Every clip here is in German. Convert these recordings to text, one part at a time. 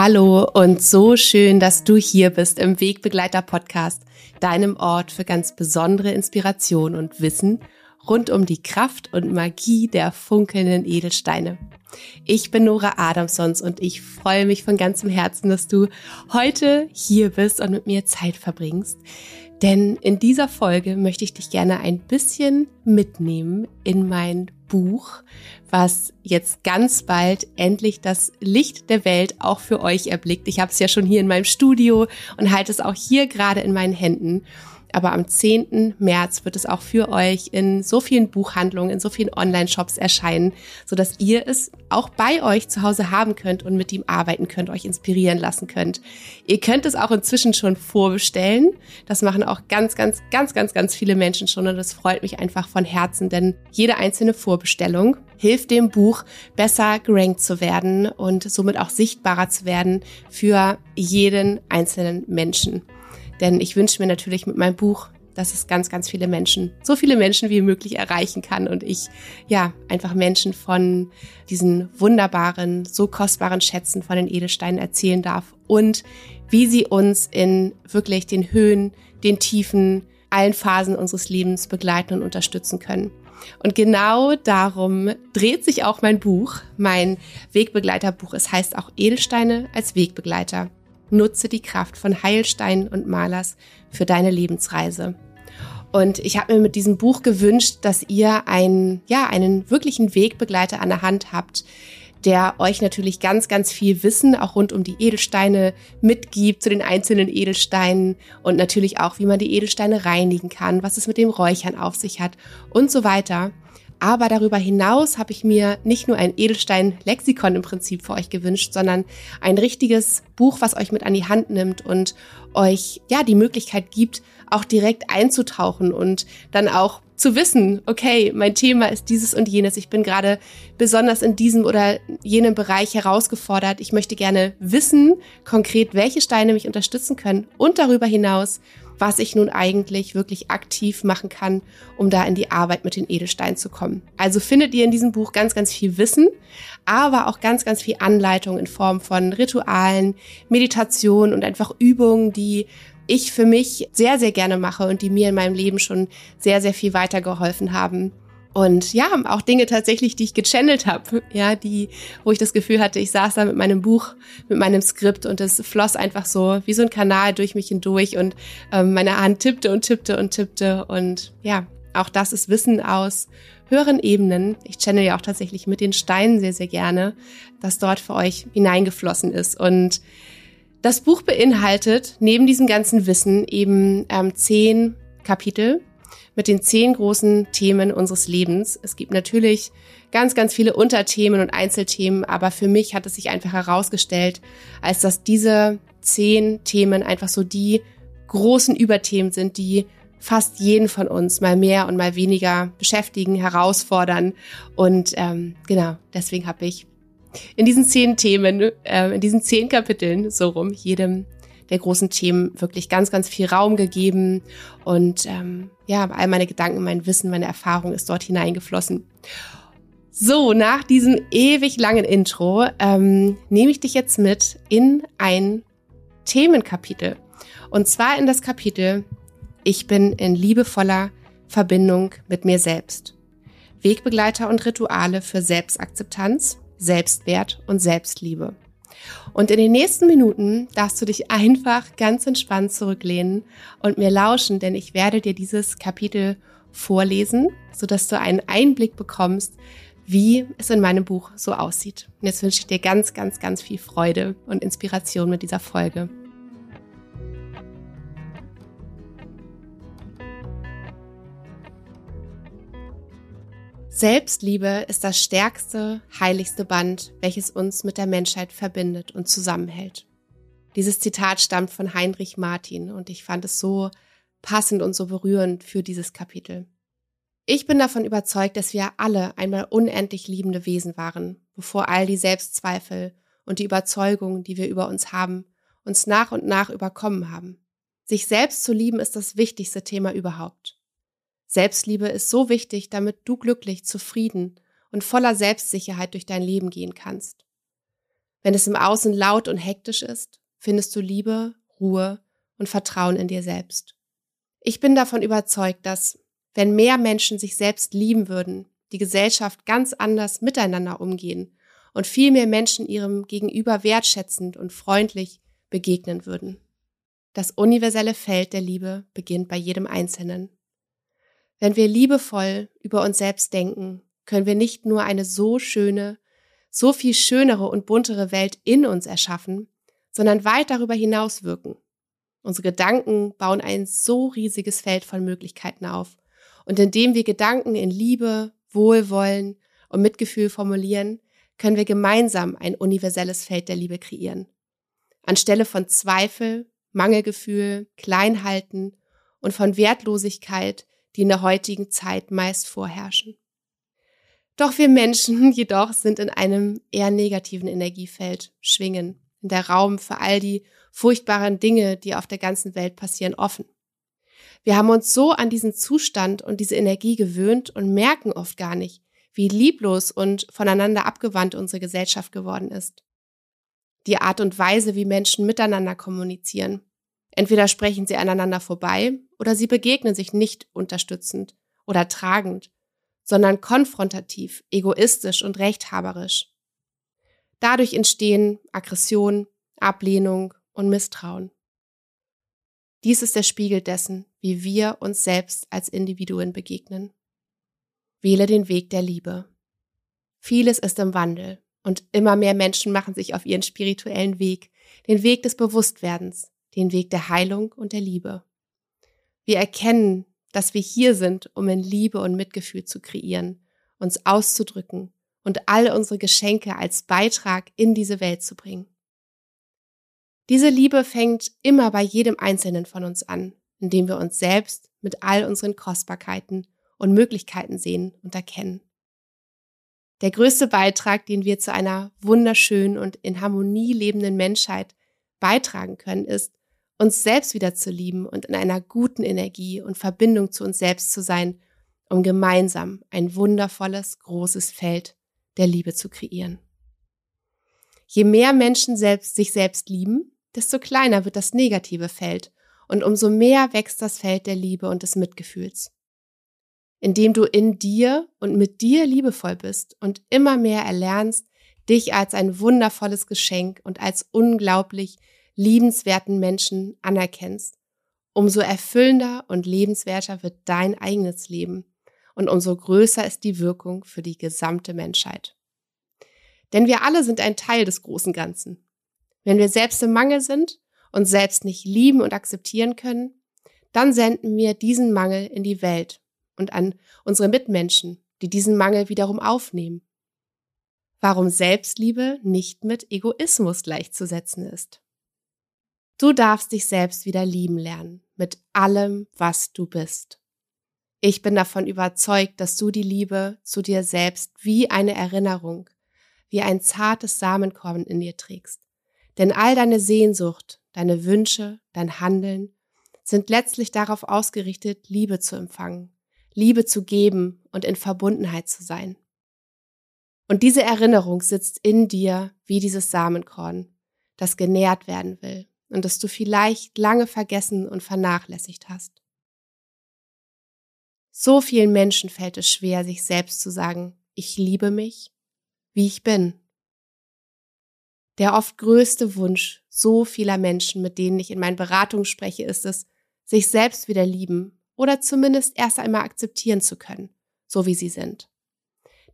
Hallo und so schön, dass du hier bist im Wegbegleiter Podcast, deinem Ort für ganz besondere Inspiration und Wissen rund um die Kraft und Magie der funkelnden Edelsteine. Ich bin Nora Adamsons und ich freue mich von ganzem Herzen, dass du heute hier bist und mit mir Zeit verbringst. Denn in dieser Folge möchte ich dich gerne ein bisschen mitnehmen in mein Buch, was jetzt ganz bald endlich das Licht der Welt auch für euch erblickt. Ich habe es ja schon hier in meinem Studio und halte es auch hier gerade in meinen Händen. Aber am 10. März wird es auch für euch in so vielen Buchhandlungen, in so vielen Online-Shops erscheinen, so dass ihr es auch bei euch zu Hause haben könnt und mit ihm arbeiten könnt, euch inspirieren lassen könnt. Ihr könnt es auch inzwischen schon vorbestellen. Das machen auch ganz, ganz, ganz, ganz, ganz viele Menschen schon und das freut mich einfach von Herzen, denn jede einzelne Vorbestellung hilft dem Buch besser gerankt zu werden und somit auch sichtbarer zu werden für jeden einzelnen Menschen. Denn ich wünsche mir natürlich mit meinem Buch, dass es ganz, ganz viele Menschen, so viele Menschen wie möglich erreichen kann und ich ja einfach Menschen von diesen wunderbaren, so kostbaren Schätzen von den Edelsteinen erzählen darf und wie sie uns in wirklich den Höhen, den Tiefen, allen Phasen unseres Lebens begleiten und unterstützen können. Und genau darum dreht sich auch mein Buch, mein Wegbegleiterbuch. Es heißt auch Edelsteine als Wegbegleiter. Nutze die Kraft von Heilsteinen und Malers für deine Lebensreise. Und ich habe mir mit diesem Buch gewünscht, dass ihr einen, ja, einen wirklichen Wegbegleiter an der Hand habt, der euch natürlich ganz, ganz viel Wissen auch rund um die Edelsteine mitgibt, zu den einzelnen Edelsteinen und natürlich auch, wie man die Edelsteine reinigen kann, was es mit dem Räuchern auf sich hat und so weiter. Aber darüber hinaus habe ich mir nicht nur ein Edelstein-Lexikon im Prinzip für euch gewünscht, sondern ein richtiges Buch, was euch mit an die Hand nimmt und euch ja die Möglichkeit gibt, auch direkt einzutauchen und dann auch zu wissen, okay, mein Thema ist dieses und jenes. Ich bin gerade besonders in diesem oder jenem Bereich herausgefordert. Ich möchte gerne wissen, konkret, welche Steine mich unterstützen können und darüber hinaus, was ich nun eigentlich wirklich aktiv machen kann, um da in die Arbeit mit den Edelsteinen zu kommen. Also findet ihr in diesem Buch ganz, ganz viel Wissen, aber auch ganz, ganz viel Anleitung in Form von Ritualen, Meditation und einfach Übungen, die ich für mich sehr, sehr gerne mache und die mir in meinem Leben schon sehr, sehr viel weitergeholfen haben. Und ja, auch Dinge tatsächlich, die ich gechannelt habe, ja, die, wo ich das Gefühl hatte, ich saß da mit meinem Buch, mit meinem Skript und es floss einfach so wie so ein Kanal durch mich hindurch und ähm, meine Hand tippte und tippte und tippte. Und ja, auch das ist Wissen aus höheren Ebenen. Ich channel ja auch tatsächlich mit den Steinen sehr, sehr gerne, das dort für euch hineingeflossen ist. Und das Buch beinhaltet neben diesem ganzen Wissen eben ähm, zehn Kapitel mit den zehn großen Themen unseres Lebens. Es gibt natürlich ganz, ganz viele Unterthemen und Einzelthemen, aber für mich hat es sich einfach herausgestellt, als dass diese zehn Themen einfach so die großen Überthemen sind, die fast jeden von uns mal mehr und mal weniger beschäftigen, herausfordern. Und ähm, genau, deswegen habe ich in diesen zehn Themen, äh, in diesen zehn Kapiteln so rum, jedem der großen Themen wirklich ganz, ganz viel Raum gegeben. Und ähm, ja, all meine Gedanken, mein Wissen, meine Erfahrung ist dort hineingeflossen. So, nach diesem ewig langen Intro ähm, nehme ich dich jetzt mit in ein Themenkapitel. Und zwar in das Kapitel Ich bin in liebevoller Verbindung mit mir selbst. Wegbegleiter und Rituale für Selbstakzeptanz, Selbstwert und Selbstliebe. Und in den nächsten Minuten darfst du dich einfach ganz entspannt zurücklehnen und mir lauschen, denn ich werde dir dieses Kapitel vorlesen, sodass du einen Einblick bekommst, wie es in meinem Buch so aussieht. Und jetzt wünsche ich dir ganz, ganz, ganz viel Freude und Inspiration mit dieser Folge. Selbstliebe ist das stärkste, heiligste Band, welches uns mit der Menschheit verbindet und zusammenhält. Dieses Zitat stammt von Heinrich Martin und ich fand es so passend und so berührend für dieses Kapitel. Ich bin davon überzeugt, dass wir alle einmal unendlich liebende Wesen waren, bevor all die Selbstzweifel und die Überzeugungen, die wir über uns haben, uns nach und nach überkommen haben. Sich selbst zu lieben ist das wichtigste Thema überhaupt. Selbstliebe ist so wichtig, damit du glücklich, zufrieden und voller Selbstsicherheit durch dein Leben gehen kannst. Wenn es im Außen laut und hektisch ist, findest du Liebe, Ruhe und Vertrauen in dir selbst. Ich bin davon überzeugt, dass, wenn mehr Menschen sich selbst lieben würden, die Gesellschaft ganz anders miteinander umgehen und viel mehr Menschen ihrem Gegenüber wertschätzend und freundlich begegnen würden. Das universelle Feld der Liebe beginnt bei jedem Einzelnen. Wenn wir liebevoll über uns selbst denken, können wir nicht nur eine so schöne, so viel schönere und buntere Welt in uns erschaffen, sondern weit darüber hinaus wirken. Unsere Gedanken bauen ein so riesiges Feld von Möglichkeiten auf. Und indem wir Gedanken in Liebe, Wohlwollen und Mitgefühl formulieren, können wir gemeinsam ein universelles Feld der Liebe kreieren. Anstelle von Zweifel, Mangelgefühl, Kleinhalten und von Wertlosigkeit, die in der heutigen Zeit meist vorherrschen. Doch wir Menschen jedoch sind in einem eher negativen Energiefeld schwingen, in der Raum für all die furchtbaren Dinge, die auf der ganzen Welt passieren, offen. Wir haben uns so an diesen Zustand und diese Energie gewöhnt und merken oft gar nicht, wie lieblos und voneinander abgewandt unsere Gesellschaft geworden ist. Die Art und Weise, wie Menschen miteinander kommunizieren. Entweder sprechen sie aneinander vorbei oder sie begegnen sich nicht unterstützend oder tragend, sondern konfrontativ, egoistisch und rechthaberisch. Dadurch entstehen Aggression, Ablehnung und Misstrauen. Dies ist der Spiegel dessen, wie wir uns selbst als Individuen begegnen. Wähle den Weg der Liebe. Vieles ist im Wandel und immer mehr Menschen machen sich auf ihren spirituellen Weg, den Weg des Bewusstwerdens, den Weg der Heilung und der Liebe. Wir erkennen, dass wir hier sind, um in Liebe und Mitgefühl zu kreieren, uns auszudrücken und all unsere Geschenke als Beitrag in diese Welt zu bringen. Diese Liebe fängt immer bei jedem Einzelnen von uns an, indem wir uns selbst mit all unseren Kostbarkeiten und Möglichkeiten sehen und erkennen. Der größte Beitrag, den wir zu einer wunderschönen und in Harmonie lebenden Menschheit beitragen können, ist, uns selbst wieder zu lieben und in einer guten Energie und Verbindung zu uns selbst zu sein, um gemeinsam ein wundervolles, großes Feld der Liebe zu kreieren. Je mehr Menschen selbst sich selbst lieben, desto kleiner wird das negative Feld und umso mehr wächst das Feld der Liebe und des Mitgefühls. Indem du in dir und mit dir liebevoll bist und immer mehr erlernst, dich als ein wundervolles Geschenk und als unglaublich liebenswerten Menschen anerkennst, umso erfüllender und lebenswerter wird dein eigenes Leben und umso größer ist die Wirkung für die gesamte Menschheit. Denn wir alle sind ein Teil des großen Ganzen. Wenn wir selbst im Mangel sind und selbst nicht lieben und akzeptieren können, dann senden wir diesen Mangel in die Welt und an unsere Mitmenschen, die diesen Mangel wiederum aufnehmen. Warum Selbstliebe nicht mit Egoismus gleichzusetzen ist. Du darfst dich selbst wieder lieben lernen, mit allem, was du bist. Ich bin davon überzeugt, dass du die Liebe zu dir selbst wie eine Erinnerung, wie ein zartes Samenkorn in dir trägst. Denn all deine Sehnsucht, deine Wünsche, dein Handeln sind letztlich darauf ausgerichtet, Liebe zu empfangen, Liebe zu geben und in Verbundenheit zu sein. Und diese Erinnerung sitzt in dir wie dieses Samenkorn, das genährt werden will und das du vielleicht lange vergessen und vernachlässigt hast. So vielen Menschen fällt es schwer, sich selbst zu sagen, ich liebe mich, wie ich bin. Der oft größte Wunsch so vieler Menschen, mit denen ich in meinen Beratungen spreche, ist es, sich selbst wieder lieben oder zumindest erst einmal akzeptieren zu können, so wie sie sind.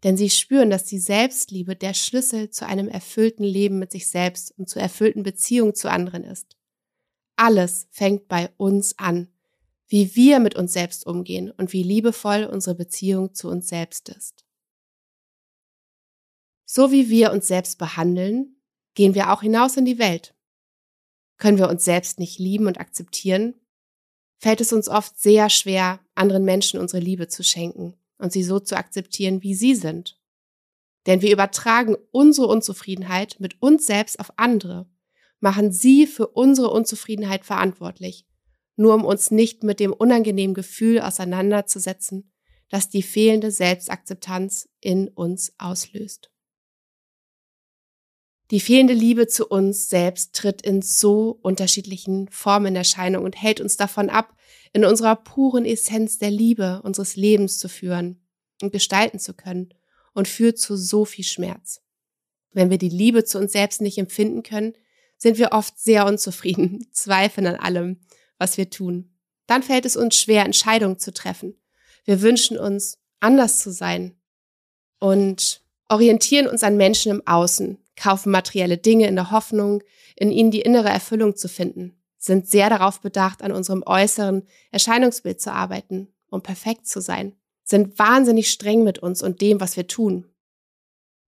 Denn sie spüren, dass die Selbstliebe der Schlüssel zu einem erfüllten Leben mit sich selbst und zu erfüllten Beziehungen zu anderen ist. Alles fängt bei uns an, wie wir mit uns selbst umgehen und wie liebevoll unsere Beziehung zu uns selbst ist. So wie wir uns selbst behandeln, gehen wir auch hinaus in die Welt. Können wir uns selbst nicht lieben und akzeptieren, fällt es uns oft sehr schwer, anderen Menschen unsere Liebe zu schenken und sie so zu akzeptieren, wie sie sind. Denn wir übertragen unsere Unzufriedenheit mit uns selbst auf andere, machen sie für unsere Unzufriedenheit verantwortlich, nur um uns nicht mit dem unangenehmen Gefühl auseinanderzusetzen, das die fehlende Selbstakzeptanz in uns auslöst. Die fehlende Liebe zu uns selbst tritt in so unterschiedlichen Formen in Erscheinung und hält uns davon ab, in unserer puren Essenz der Liebe unseres Lebens zu führen und gestalten zu können und führt zu so viel Schmerz. Wenn wir die Liebe zu uns selbst nicht empfinden können, sind wir oft sehr unzufrieden, zweifeln an allem, was wir tun. Dann fällt es uns schwer, Entscheidungen zu treffen. Wir wünschen uns, anders zu sein und orientieren uns an Menschen im Außen, kaufen materielle Dinge in der Hoffnung, in ihnen die innere Erfüllung zu finden, sind sehr darauf bedacht, an unserem äußeren Erscheinungsbild zu arbeiten, um perfekt zu sein, sind wahnsinnig streng mit uns und dem, was wir tun.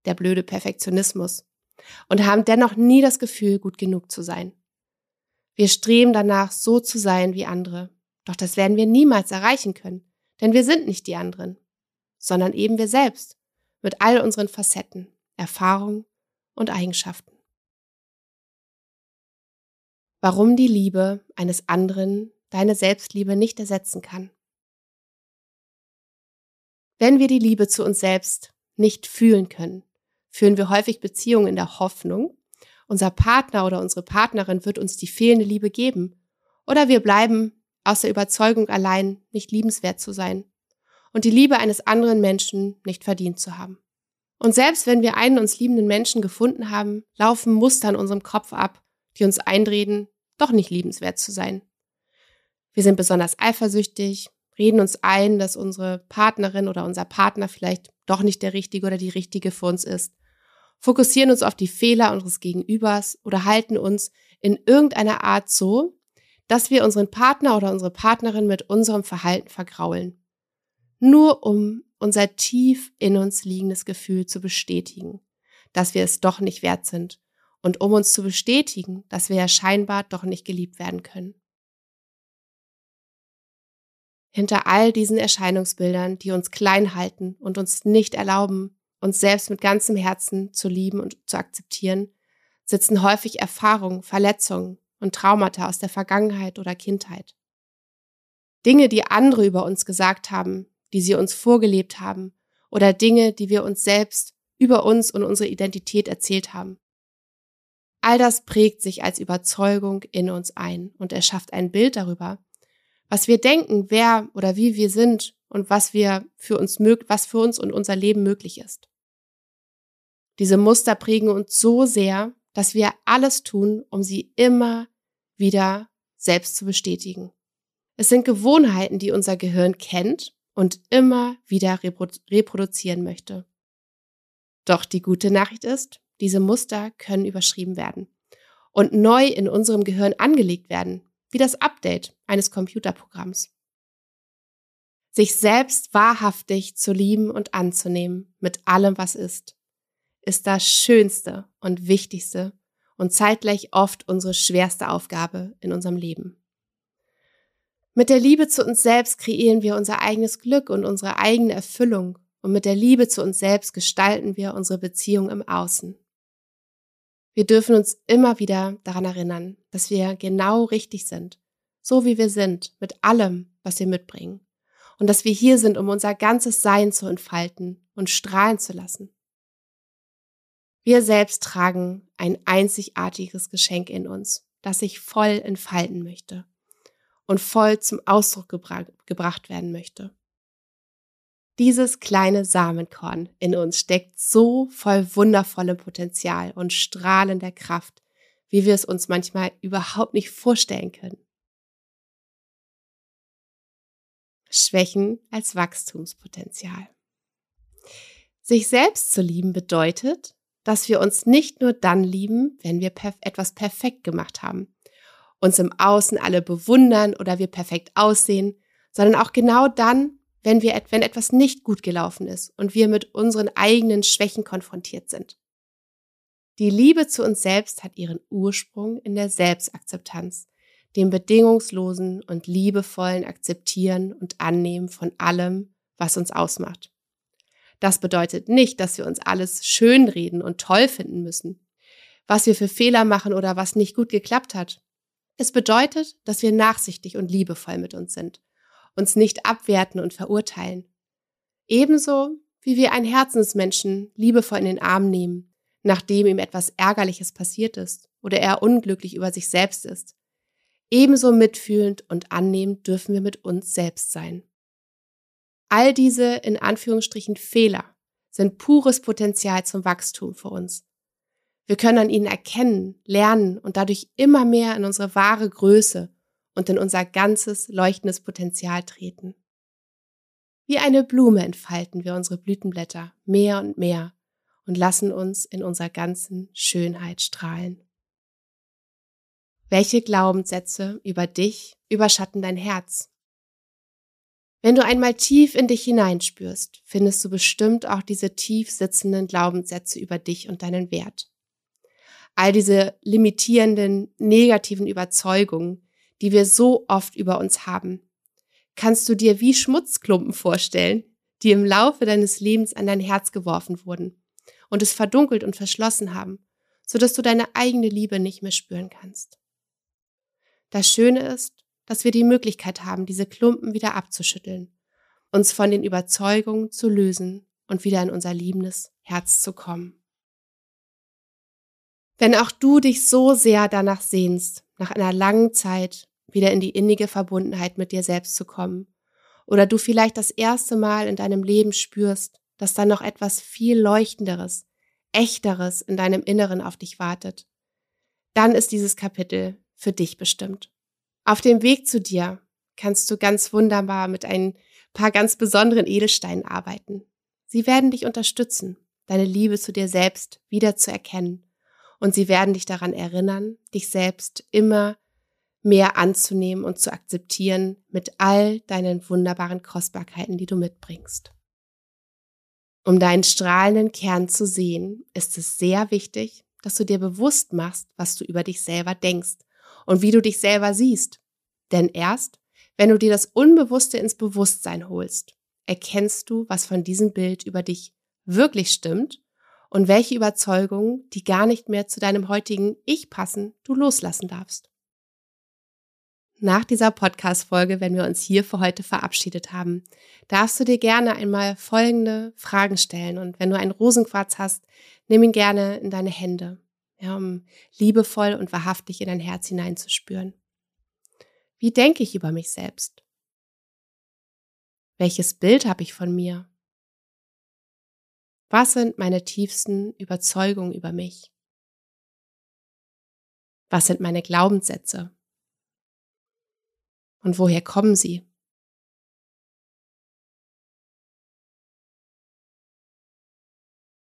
Der blöde Perfektionismus. Und haben dennoch nie das Gefühl, gut genug zu sein. Wir streben danach, so zu sein wie andere. Doch das werden wir niemals erreichen können, denn wir sind nicht die anderen, sondern eben wir selbst, mit all unseren Facetten, Erfahrungen und Eigenschaften. Warum die Liebe eines anderen deine Selbstliebe nicht ersetzen kann. Wenn wir die Liebe zu uns selbst nicht fühlen können, führen wir häufig Beziehungen in der Hoffnung, unser Partner oder unsere Partnerin wird uns die fehlende Liebe geben, oder wir bleiben aus der Überzeugung allein, nicht liebenswert zu sein und die Liebe eines anderen Menschen nicht verdient zu haben. Und selbst wenn wir einen uns liebenden Menschen gefunden haben, laufen Muster in unserem Kopf ab, die uns eindrehen, doch nicht liebenswert zu sein. Wir sind besonders eifersüchtig, reden uns ein, dass unsere Partnerin oder unser Partner vielleicht doch nicht der Richtige oder die Richtige für uns ist, fokussieren uns auf die Fehler unseres Gegenübers oder halten uns in irgendeiner Art so, dass wir unseren Partner oder unsere Partnerin mit unserem Verhalten vergraulen. Nur um unser tief in uns liegendes Gefühl zu bestätigen, dass wir es doch nicht wert sind und um uns zu bestätigen, dass wir ja scheinbar doch nicht geliebt werden können. Hinter all diesen Erscheinungsbildern, die uns klein halten und uns nicht erlauben, uns selbst mit ganzem Herzen zu lieben und zu akzeptieren, sitzen häufig Erfahrungen, Verletzungen und Traumata aus der Vergangenheit oder Kindheit. Dinge, die andere über uns gesagt haben, die sie uns vorgelebt haben oder Dinge, die wir uns selbst über uns und unsere Identität erzählt haben. All das prägt sich als Überzeugung in uns ein und erschafft ein Bild darüber, was wir denken, wer oder wie wir sind und was wir für uns was für uns und unser Leben möglich ist. Diese Muster prägen uns so sehr, dass wir alles tun, um sie immer wieder selbst zu bestätigen. Es sind Gewohnheiten, die unser Gehirn kennt und immer wieder reproduzieren möchte. Doch die gute Nachricht ist, diese Muster können überschrieben werden und neu in unserem Gehirn angelegt werden, wie das Update eines Computerprogramms. Sich selbst wahrhaftig zu lieben und anzunehmen mit allem, was ist, ist das Schönste und Wichtigste und zeitgleich oft unsere schwerste Aufgabe in unserem Leben. Mit der Liebe zu uns selbst kreieren wir unser eigenes Glück und unsere eigene Erfüllung. Und mit der Liebe zu uns selbst gestalten wir unsere Beziehung im Außen. Wir dürfen uns immer wieder daran erinnern, dass wir genau richtig sind, so wie wir sind, mit allem, was wir mitbringen. Und dass wir hier sind, um unser ganzes Sein zu entfalten und strahlen zu lassen. Wir selbst tragen ein einzigartiges Geschenk in uns, das sich voll entfalten möchte und voll zum Ausdruck gebra gebracht werden möchte. Dieses kleine Samenkorn in uns steckt so voll wundervollem Potenzial und strahlender Kraft, wie wir es uns manchmal überhaupt nicht vorstellen können. Schwächen als Wachstumspotenzial. Sich selbst zu lieben bedeutet, dass wir uns nicht nur dann lieben, wenn wir etwas perfekt gemacht haben, uns im Außen alle bewundern oder wir perfekt aussehen, sondern auch genau dann, wenn wir, wenn etwas nicht gut gelaufen ist und wir mit unseren eigenen Schwächen konfrontiert sind. Die Liebe zu uns selbst hat ihren Ursprung in der Selbstakzeptanz, dem bedingungslosen und liebevollen Akzeptieren und Annehmen von allem, was uns ausmacht. Das bedeutet nicht, dass wir uns alles schönreden und toll finden müssen, was wir für Fehler machen oder was nicht gut geklappt hat. Es bedeutet, dass wir nachsichtig und liebevoll mit uns sind, uns nicht abwerten und verurteilen. Ebenso wie wir einen Herzensmenschen liebevoll in den Arm nehmen, nachdem ihm etwas Ärgerliches passiert ist oder er unglücklich über sich selbst ist. Ebenso mitfühlend und annehmend dürfen wir mit uns selbst sein. All diese in Anführungsstrichen Fehler sind pures Potenzial zum Wachstum für uns. Wir können an ihnen erkennen, lernen und dadurch immer mehr in unsere wahre Größe und in unser ganzes leuchtendes Potenzial treten. Wie eine Blume entfalten wir unsere Blütenblätter mehr und mehr und lassen uns in unserer ganzen Schönheit strahlen. Welche Glaubenssätze über dich überschatten dein Herz? Wenn du einmal tief in dich hineinspürst, findest du bestimmt auch diese tief sitzenden Glaubenssätze über dich und deinen Wert. All diese limitierenden, negativen Überzeugungen, die wir so oft über uns haben, kannst du dir wie Schmutzklumpen vorstellen, die im Laufe deines Lebens an dein Herz geworfen wurden und es verdunkelt und verschlossen haben, sodass du deine eigene Liebe nicht mehr spüren kannst. Das Schöne ist, dass wir die Möglichkeit haben, diese Klumpen wieder abzuschütteln, uns von den Überzeugungen zu lösen und wieder in unser liebendes Herz zu kommen. Wenn auch du dich so sehr danach sehnst, nach einer langen Zeit wieder in die innige Verbundenheit mit dir selbst zu kommen, oder du vielleicht das erste Mal in deinem Leben spürst, dass da noch etwas viel leuchtenderes, echteres in deinem Inneren auf dich wartet, dann ist dieses Kapitel für dich bestimmt. Auf dem Weg zu dir kannst du ganz wunderbar mit ein paar ganz besonderen Edelsteinen arbeiten. Sie werden dich unterstützen, deine Liebe zu dir selbst wieder zu erkennen. Und sie werden dich daran erinnern, dich selbst immer mehr anzunehmen und zu akzeptieren mit all deinen wunderbaren Kostbarkeiten, die du mitbringst. Um deinen strahlenden Kern zu sehen, ist es sehr wichtig, dass du dir bewusst machst, was du über dich selber denkst und wie du dich selber siehst. Denn erst, wenn du dir das Unbewusste ins Bewusstsein holst, erkennst du, was von diesem Bild über dich wirklich stimmt und welche Überzeugungen, die gar nicht mehr zu deinem heutigen Ich passen, du loslassen darfst. Nach dieser Podcast-Folge, wenn wir uns hier für heute verabschiedet haben, darfst du dir gerne einmal folgende Fragen stellen. Und wenn du einen Rosenquarz hast, nimm ihn gerne in deine Hände ja, um liebevoll und wahrhaftig in dein Herz hineinzuspüren. Wie denke ich über mich selbst? Welches Bild habe ich von mir? Was sind meine tiefsten Überzeugungen über mich? Was sind meine Glaubenssätze? Und woher kommen sie?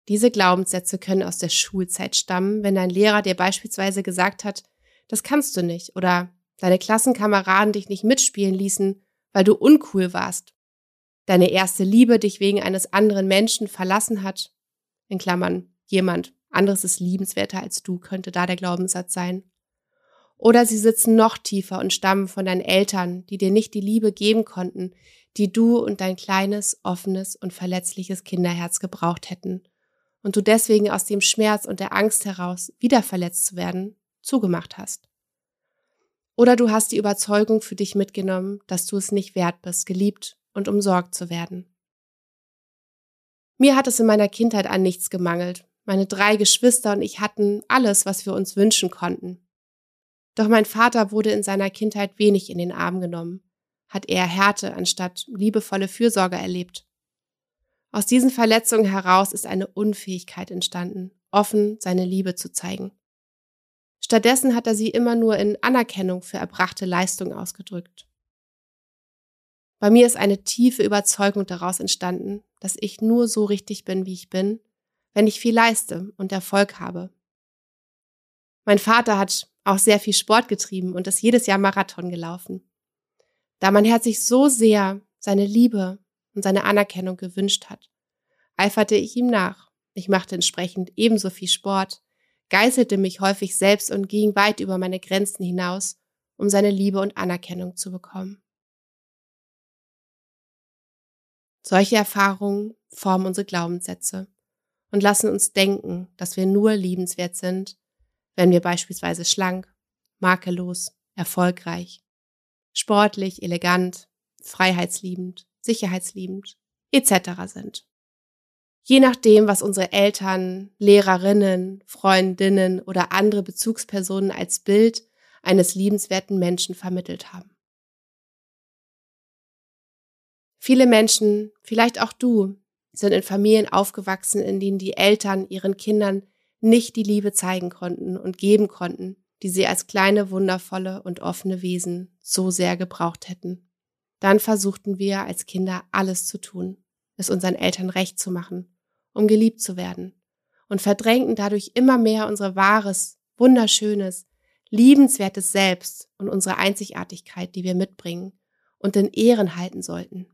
Diese Glaubenssätze können aus der Schulzeit stammen, wenn dein Lehrer dir beispielsweise gesagt hat, das kannst du nicht oder deine Klassenkameraden dich nicht mitspielen ließen, weil du uncool warst. Deine erste Liebe dich wegen eines anderen Menschen verlassen hat. In Klammern, jemand anderes ist liebenswerter als du, könnte da der Glaubenssatz sein. Oder sie sitzen noch tiefer und stammen von deinen Eltern, die dir nicht die Liebe geben konnten, die du und dein kleines, offenes und verletzliches Kinderherz gebraucht hätten und du deswegen aus dem Schmerz und der Angst heraus, wieder verletzt zu werden, zugemacht hast. Oder du hast die Überzeugung für dich mitgenommen, dass du es nicht wert bist, geliebt und umsorgt zu werden. Mir hat es in meiner Kindheit an nichts gemangelt. Meine drei Geschwister und ich hatten alles, was wir uns wünschen konnten. Doch mein Vater wurde in seiner Kindheit wenig in den Arm genommen, hat eher Härte anstatt liebevolle Fürsorge erlebt. Aus diesen Verletzungen heraus ist eine Unfähigkeit entstanden, offen seine Liebe zu zeigen. Stattdessen hat er sie immer nur in Anerkennung für erbrachte Leistung ausgedrückt. Bei mir ist eine tiefe Überzeugung daraus entstanden, dass ich nur so richtig bin, wie ich bin, wenn ich viel leiste und Erfolg habe. Mein Vater hat auch sehr viel Sport getrieben und ist jedes Jahr Marathon gelaufen. Da mein Herz sich so sehr seine Liebe und seine Anerkennung gewünscht hat, eiferte ich ihm nach. Ich machte entsprechend ebenso viel Sport, geißelte mich häufig selbst und ging weit über meine Grenzen hinaus, um seine Liebe und Anerkennung zu bekommen. Solche Erfahrungen formen unsere Glaubenssätze und lassen uns denken, dass wir nur liebenswert sind, wenn wir beispielsweise schlank, makellos, erfolgreich, sportlich, elegant, freiheitsliebend, sicherheitsliebend etc. sind. Je nachdem, was unsere Eltern, Lehrerinnen, Freundinnen oder andere Bezugspersonen als Bild eines liebenswerten Menschen vermittelt haben. Viele Menschen, vielleicht auch du, sind in Familien aufgewachsen, in denen die Eltern ihren Kindern nicht die Liebe zeigen konnten und geben konnten, die sie als kleine, wundervolle und offene Wesen so sehr gebraucht hätten. Dann versuchten wir als Kinder alles zu tun, es unseren Eltern recht zu machen, um geliebt zu werden, und verdrängten dadurch immer mehr unser wahres, wunderschönes, liebenswertes Selbst und unsere Einzigartigkeit, die wir mitbringen und in Ehren halten sollten.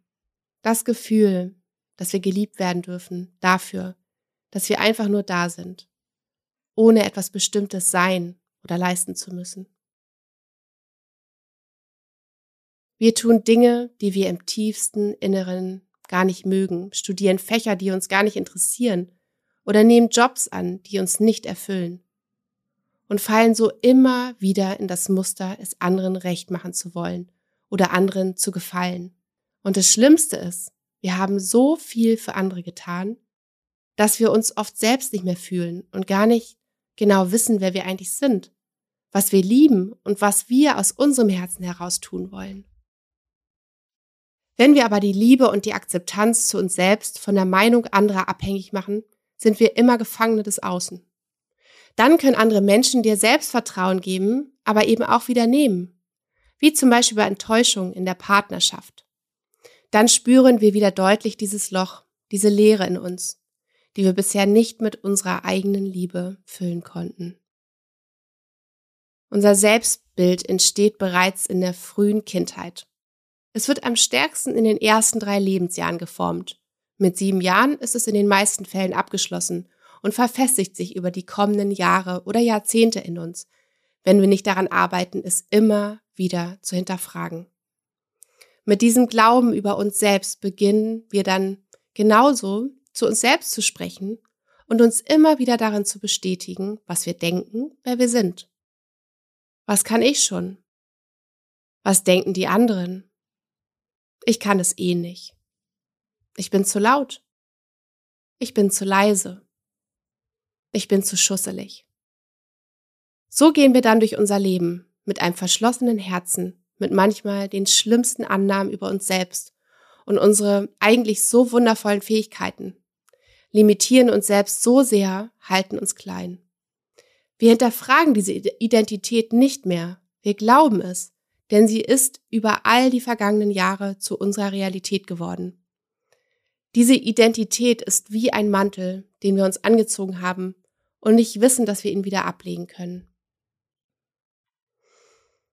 Das Gefühl, dass wir geliebt werden dürfen, dafür, dass wir einfach nur da sind, ohne etwas Bestimmtes sein oder leisten zu müssen. Wir tun Dinge, die wir im tiefsten Inneren gar nicht mögen, studieren Fächer, die uns gar nicht interessieren oder nehmen Jobs an, die uns nicht erfüllen und fallen so immer wieder in das Muster, es anderen recht machen zu wollen oder anderen zu gefallen. Und das Schlimmste ist, wir haben so viel für andere getan, dass wir uns oft selbst nicht mehr fühlen und gar nicht genau wissen, wer wir eigentlich sind, was wir lieben und was wir aus unserem Herzen heraus tun wollen. Wenn wir aber die Liebe und die Akzeptanz zu uns selbst von der Meinung anderer abhängig machen, sind wir immer Gefangene des Außen. Dann können andere Menschen dir Selbstvertrauen geben, aber eben auch wieder nehmen. Wie zum Beispiel bei Enttäuschung in der Partnerschaft dann spüren wir wieder deutlich dieses Loch, diese Leere in uns, die wir bisher nicht mit unserer eigenen Liebe füllen konnten. Unser Selbstbild entsteht bereits in der frühen Kindheit. Es wird am stärksten in den ersten drei Lebensjahren geformt. Mit sieben Jahren ist es in den meisten Fällen abgeschlossen und verfestigt sich über die kommenden Jahre oder Jahrzehnte in uns, wenn wir nicht daran arbeiten, es immer wieder zu hinterfragen. Mit diesem Glauben über uns selbst beginnen wir dann genauso zu uns selbst zu sprechen und uns immer wieder darin zu bestätigen, was wir denken, wer wir sind. Was kann ich schon? Was denken die anderen? Ich kann es eh nicht. Ich bin zu laut. Ich bin zu leise. Ich bin zu schusselig. So gehen wir dann durch unser Leben mit einem verschlossenen Herzen mit manchmal den schlimmsten Annahmen über uns selbst und unsere eigentlich so wundervollen Fähigkeiten, limitieren uns selbst so sehr, halten uns klein. Wir hinterfragen diese Identität nicht mehr, wir glauben es, denn sie ist über all die vergangenen Jahre zu unserer Realität geworden. Diese Identität ist wie ein Mantel, den wir uns angezogen haben und nicht wissen, dass wir ihn wieder ablegen können.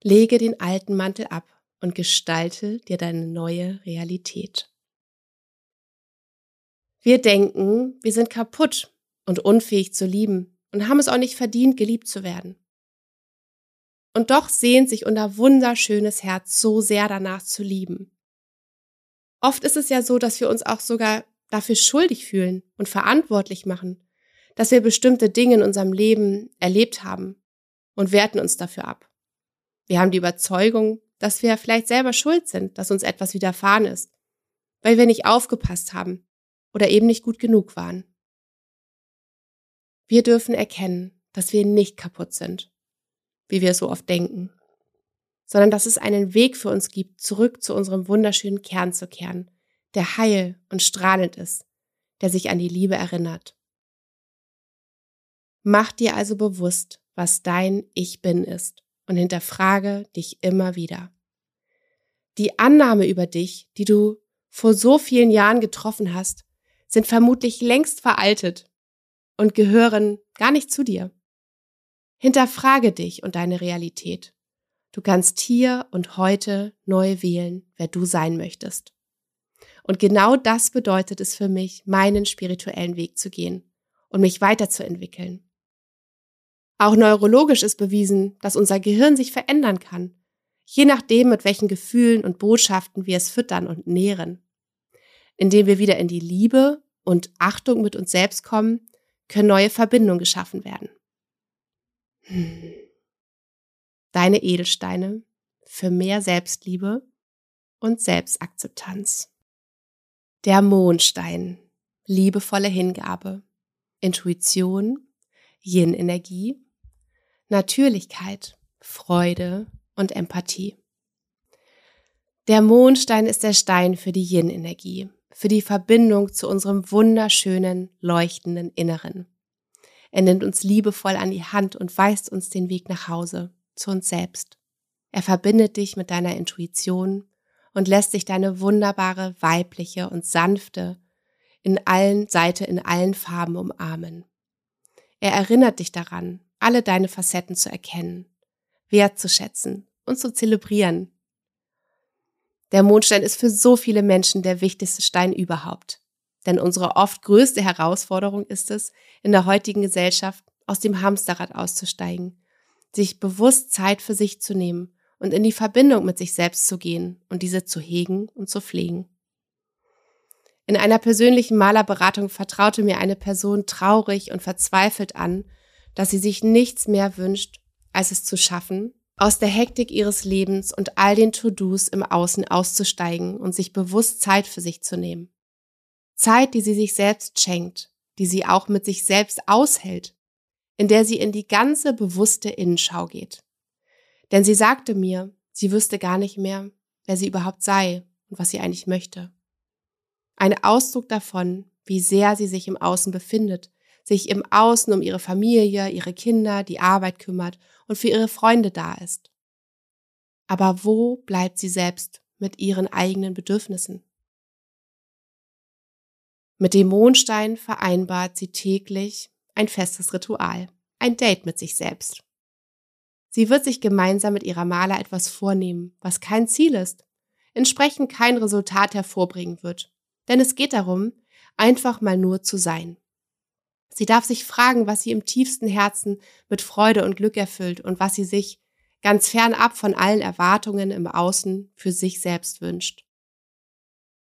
Lege den alten Mantel ab und gestalte dir deine neue Realität. Wir denken, wir sind kaputt und unfähig zu lieben und haben es auch nicht verdient, geliebt zu werden. Und doch sehnt sich unser wunderschönes Herz so sehr danach zu lieben. Oft ist es ja so, dass wir uns auch sogar dafür schuldig fühlen und verantwortlich machen, dass wir bestimmte Dinge in unserem Leben erlebt haben und werten uns dafür ab. Wir haben die Überzeugung, dass wir vielleicht selber schuld sind, dass uns etwas widerfahren ist, weil wir nicht aufgepasst haben oder eben nicht gut genug waren. Wir dürfen erkennen, dass wir nicht kaputt sind, wie wir so oft denken, sondern dass es einen Weg für uns gibt, zurück zu unserem wunderschönen Kern zu kehren, der heil und strahlend ist, der sich an die Liebe erinnert. Mach dir also bewusst, was dein Ich bin ist und hinterfrage dich immer wieder. Die Annahme über dich, die du vor so vielen Jahren getroffen hast, sind vermutlich längst veraltet und gehören gar nicht zu dir. Hinterfrage dich und deine Realität. Du kannst hier und heute neu wählen, wer du sein möchtest. Und genau das bedeutet es für mich, meinen spirituellen Weg zu gehen und mich weiterzuentwickeln. Auch neurologisch ist bewiesen, dass unser Gehirn sich verändern kann, je nachdem, mit welchen Gefühlen und Botschaften wir es füttern und nähren. Indem wir wieder in die Liebe und Achtung mit uns selbst kommen, können neue Verbindungen geschaffen werden. Hm. Deine Edelsteine für mehr Selbstliebe und Selbstakzeptanz. Der Mondstein. liebevolle Hingabe, Intuition, Yin-Energie, Natürlichkeit, Freude und Empathie. Der Mondstein ist der Stein für die Yin-Energie, für die Verbindung zu unserem wunderschönen, leuchtenden Inneren. Er nimmt uns liebevoll an die Hand und weist uns den Weg nach Hause, zu uns selbst. Er verbindet dich mit deiner Intuition und lässt dich deine wunderbare, weibliche und sanfte in allen Seite in allen Farben umarmen. Er erinnert dich daran, alle deine Facetten zu erkennen, wertzuschätzen und zu zelebrieren. Der Mondstein ist für so viele Menschen der wichtigste Stein überhaupt. Denn unsere oft größte Herausforderung ist es, in der heutigen Gesellschaft aus dem Hamsterrad auszusteigen, sich bewusst Zeit für sich zu nehmen und in die Verbindung mit sich selbst zu gehen und diese zu hegen und zu pflegen. In einer persönlichen Malerberatung vertraute mir eine Person traurig und verzweifelt an, dass sie sich nichts mehr wünscht, als es zu schaffen, aus der Hektik ihres Lebens und all den To-Dos im Außen auszusteigen und sich bewusst Zeit für sich zu nehmen. Zeit, die sie sich selbst schenkt, die sie auch mit sich selbst aushält, in der sie in die ganze bewusste Innenschau geht. Denn sie sagte mir, sie wüsste gar nicht mehr, wer sie überhaupt sei und was sie eigentlich möchte. Ein Ausdruck davon, wie sehr sie sich im Außen befindet, sich im Außen um ihre Familie, ihre Kinder, die Arbeit kümmert und für ihre Freunde da ist. Aber wo bleibt sie selbst mit ihren eigenen Bedürfnissen? Mit dem Mondstein vereinbart sie täglich ein festes Ritual, ein Date mit sich selbst. Sie wird sich gemeinsam mit ihrer Maler etwas vornehmen, was kein Ziel ist, entsprechend kein Resultat hervorbringen wird. Denn es geht darum, einfach mal nur zu sein. Sie darf sich fragen, was sie im tiefsten Herzen mit Freude und Glück erfüllt und was sie sich ganz fernab von allen Erwartungen im Außen für sich selbst wünscht.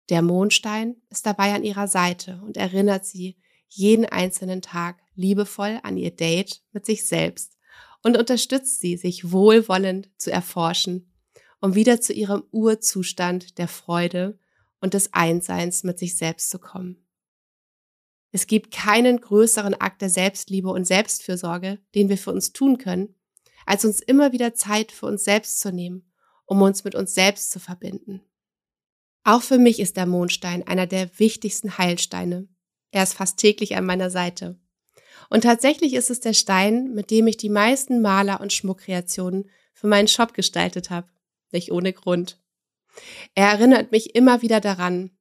Der Mondstein ist dabei an ihrer Seite und erinnert sie jeden einzelnen Tag liebevoll an ihr Date mit sich selbst und unterstützt sie, sich wohlwollend zu erforschen, um wieder zu ihrem Urzustand der Freude und des Einseins mit sich selbst zu kommen. Es gibt keinen größeren Akt der Selbstliebe und Selbstfürsorge, den wir für uns tun können, als uns immer wieder Zeit für uns selbst zu nehmen, um uns mit uns selbst zu verbinden. Auch für mich ist der Mondstein einer der wichtigsten Heilsteine. Er ist fast täglich an meiner Seite. Und tatsächlich ist es der Stein, mit dem ich die meisten Maler- und Schmuckkreationen für meinen Shop gestaltet habe. Nicht ohne Grund. Er erinnert mich immer wieder daran,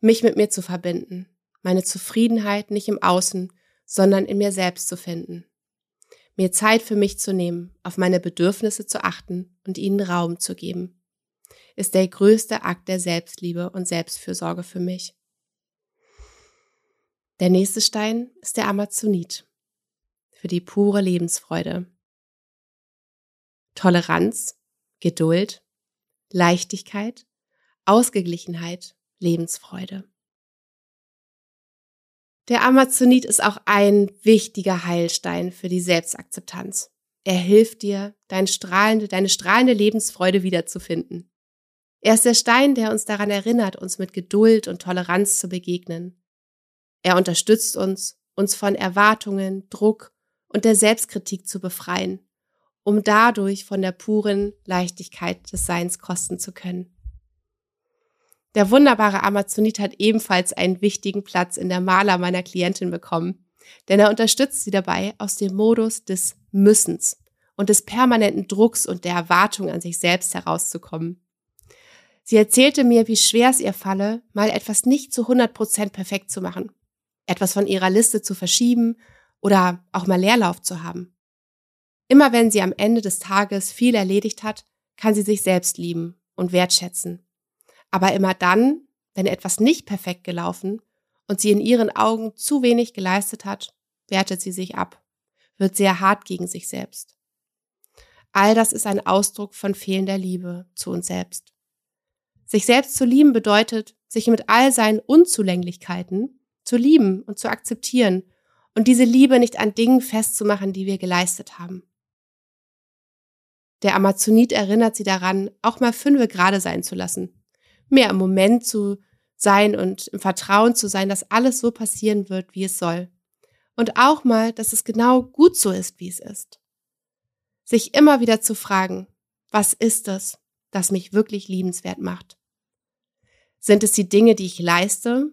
mich mit mir zu verbinden, meine Zufriedenheit nicht im Außen, sondern in mir selbst zu finden. Mir Zeit für mich zu nehmen, auf meine Bedürfnisse zu achten und ihnen Raum zu geben, ist der größte Akt der Selbstliebe und Selbstfürsorge für mich. Der nächste Stein ist der Amazonit für die pure Lebensfreude. Toleranz, Geduld, Leichtigkeit, Ausgeglichenheit, Lebensfreude. Der Amazonit ist auch ein wichtiger Heilstein für die Selbstakzeptanz. Er hilft dir, dein strahlende, deine strahlende Lebensfreude wiederzufinden. Er ist der Stein, der uns daran erinnert, uns mit Geduld und Toleranz zu begegnen er unterstützt uns, uns von Erwartungen, Druck und der Selbstkritik zu befreien, um dadurch von der puren Leichtigkeit des Seins kosten zu können. Der wunderbare Amazonit hat ebenfalls einen wichtigen Platz in der Maler meiner Klientin bekommen, denn er unterstützt sie dabei, aus dem Modus des Müssens und des permanenten Drucks und der Erwartung an sich selbst herauszukommen. Sie erzählte mir, wie schwer es ihr falle, mal etwas nicht zu 100 Prozent perfekt zu machen etwas von ihrer Liste zu verschieben oder auch mal Leerlauf zu haben. Immer wenn sie am Ende des Tages viel erledigt hat, kann sie sich selbst lieben und wertschätzen. Aber immer dann, wenn etwas nicht perfekt gelaufen und sie in ihren Augen zu wenig geleistet hat, wertet sie sich ab, wird sehr hart gegen sich selbst. All das ist ein Ausdruck von fehlender Liebe zu uns selbst. Sich selbst zu lieben bedeutet, sich mit all seinen Unzulänglichkeiten zu lieben und zu akzeptieren und diese Liebe nicht an Dingen festzumachen, die wir geleistet haben. Der Amazonit erinnert sie daran, auch mal fünfe gerade sein zu lassen, mehr im Moment zu sein und im Vertrauen zu sein, dass alles so passieren wird, wie es soll. Und auch mal, dass es genau gut so ist, wie es ist. Sich immer wieder zu fragen, was ist es, das mich wirklich liebenswert macht? Sind es die Dinge, die ich leiste?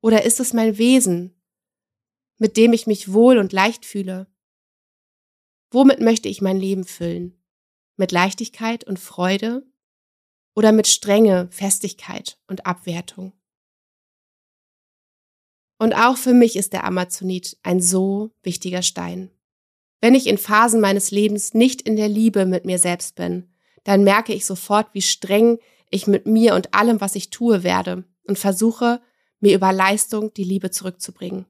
Oder ist es mein Wesen, mit dem ich mich wohl und leicht fühle? Womit möchte ich mein Leben füllen? Mit Leichtigkeit und Freude oder mit Strenge, Festigkeit und Abwertung? Und auch für mich ist der Amazonit ein so wichtiger Stein. Wenn ich in Phasen meines Lebens nicht in der Liebe mit mir selbst bin, dann merke ich sofort, wie streng ich mit mir und allem, was ich tue, werde und versuche, mir über Leistung die Liebe zurückzubringen.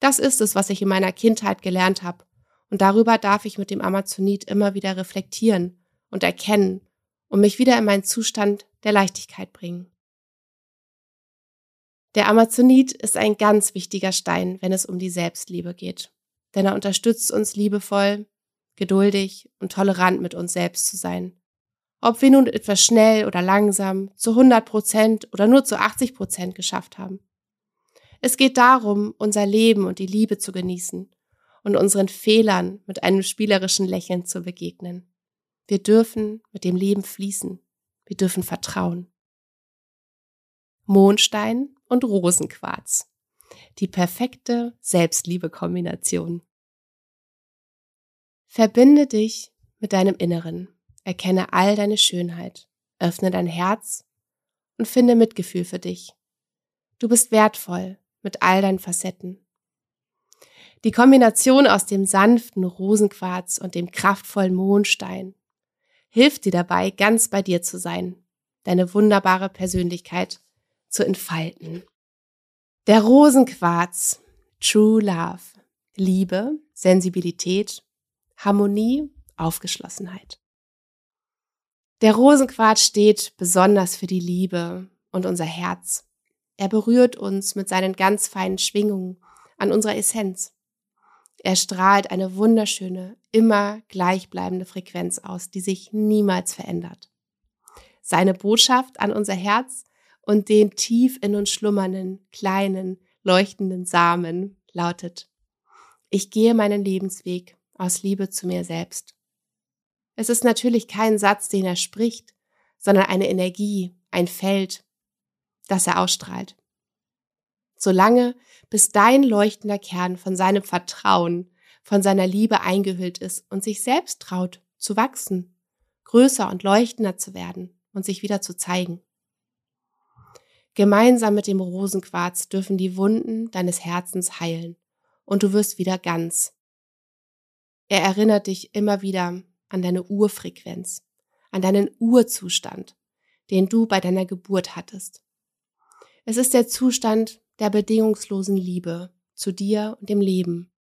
Das ist es, was ich in meiner Kindheit gelernt habe. Und darüber darf ich mit dem Amazonit immer wieder reflektieren und erkennen und mich wieder in meinen Zustand der Leichtigkeit bringen. Der Amazonit ist ein ganz wichtiger Stein, wenn es um die Selbstliebe geht. Denn er unterstützt uns liebevoll, geduldig und tolerant mit uns selbst zu sein ob wir nun etwas schnell oder langsam, zu 100 Prozent oder nur zu 80 Prozent geschafft haben. Es geht darum, unser Leben und die Liebe zu genießen und unseren Fehlern mit einem spielerischen Lächeln zu begegnen. Wir dürfen mit dem Leben fließen. Wir dürfen vertrauen. Mondstein und Rosenquarz. Die perfekte Selbstliebe-Kombination. Verbinde dich mit deinem Inneren Erkenne all deine Schönheit, öffne dein Herz und finde Mitgefühl für dich. Du bist wertvoll mit all deinen Facetten. Die Kombination aus dem sanften Rosenquarz und dem kraftvollen Mondstein hilft dir dabei, ganz bei dir zu sein, deine wunderbare Persönlichkeit zu entfalten. Der Rosenquarz, True Love, Liebe, Sensibilität, Harmonie, Aufgeschlossenheit. Der Rosenquarz steht besonders für die Liebe und unser Herz. Er berührt uns mit seinen ganz feinen Schwingungen an unserer Essenz. Er strahlt eine wunderschöne, immer gleichbleibende Frequenz aus, die sich niemals verändert. Seine Botschaft an unser Herz und den tief in uns schlummernden, kleinen, leuchtenden Samen lautet, ich gehe meinen Lebensweg aus Liebe zu mir selbst. Es ist natürlich kein Satz, den er spricht, sondern eine Energie, ein Feld, das er ausstrahlt. Solange bis dein leuchtender Kern von seinem Vertrauen, von seiner Liebe eingehüllt ist und sich selbst traut zu wachsen, größer und leuchtender zu werden und sich wieder zu zeigen. Gemeinsam mit dem Rosenquarz dürfen die Wunden deines Herzens heilen und du wirst wieder ganz. Er erinnert dich immer wieder an deine Urfrequenz, an deinen Urzustand, den du bei deiner Geburt hattest. Es ist der Zustand der bedingungslosen Liebe zu dir und dem Leben.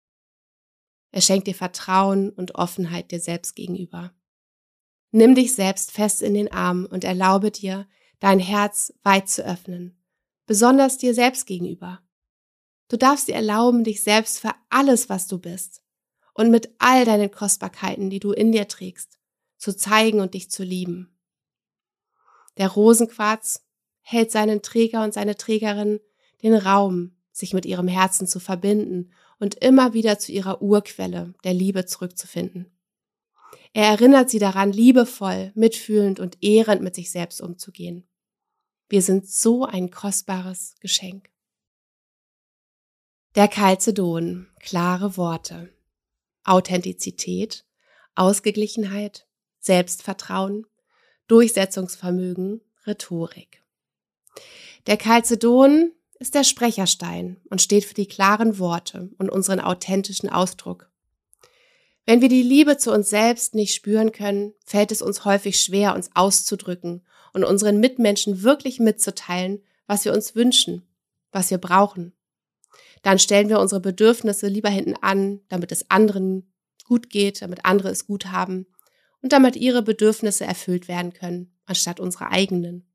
Er schenkt dir Vertrauen und Offenheit dir selbst gegenüber. Nimm dich selbst fest in den Arm und erlaube dir, dein Herz weit zu öffnen, besonders dir selbst gegenüber. Du darfst dir erlauben, dich selbst für alles, was du bist, und mit all deinen Kostbarkeiten, die du in dir trägst, zu zeigen und dich zu lieben. Der Rosenquarz hält seinen Träger und seine Trägerin den Raum, sich mit ihrem Herzen zu verbinden und immer wieder zu ihrer Urquelle der Liebe zurückzufinden. Er erinnert sie daran, liebevoll, mitfühlend und ehrend mit sich selbst umzugehen. Wir sind so ein kostbares Geschenk. Der Kalzedon, klare Worte. Authentizität, Ausgeglichenheit, Selbstvertrauen, Durchsetzungsvermögen, Rhetorik. Der Chalcedon ist der Sprecherstein und steht für die klaren Worte und unseren authentischen Ausdruck. Wenn wir die Liebe zu uns selbst nicht spüren können, fällt es uns häufig schwer, uns auszudrücken und unseren Mitmenschen wirklich mitzuteilen, was wir uns wünschen, was wir brauchen dann stellen wir unsere Bedürfnisse lieber hinten an, damit es anderen gut geht, damit andere es gut haben und damit ihre Bedürfnisse erfüllt werden können, anstatt unsere eigenen.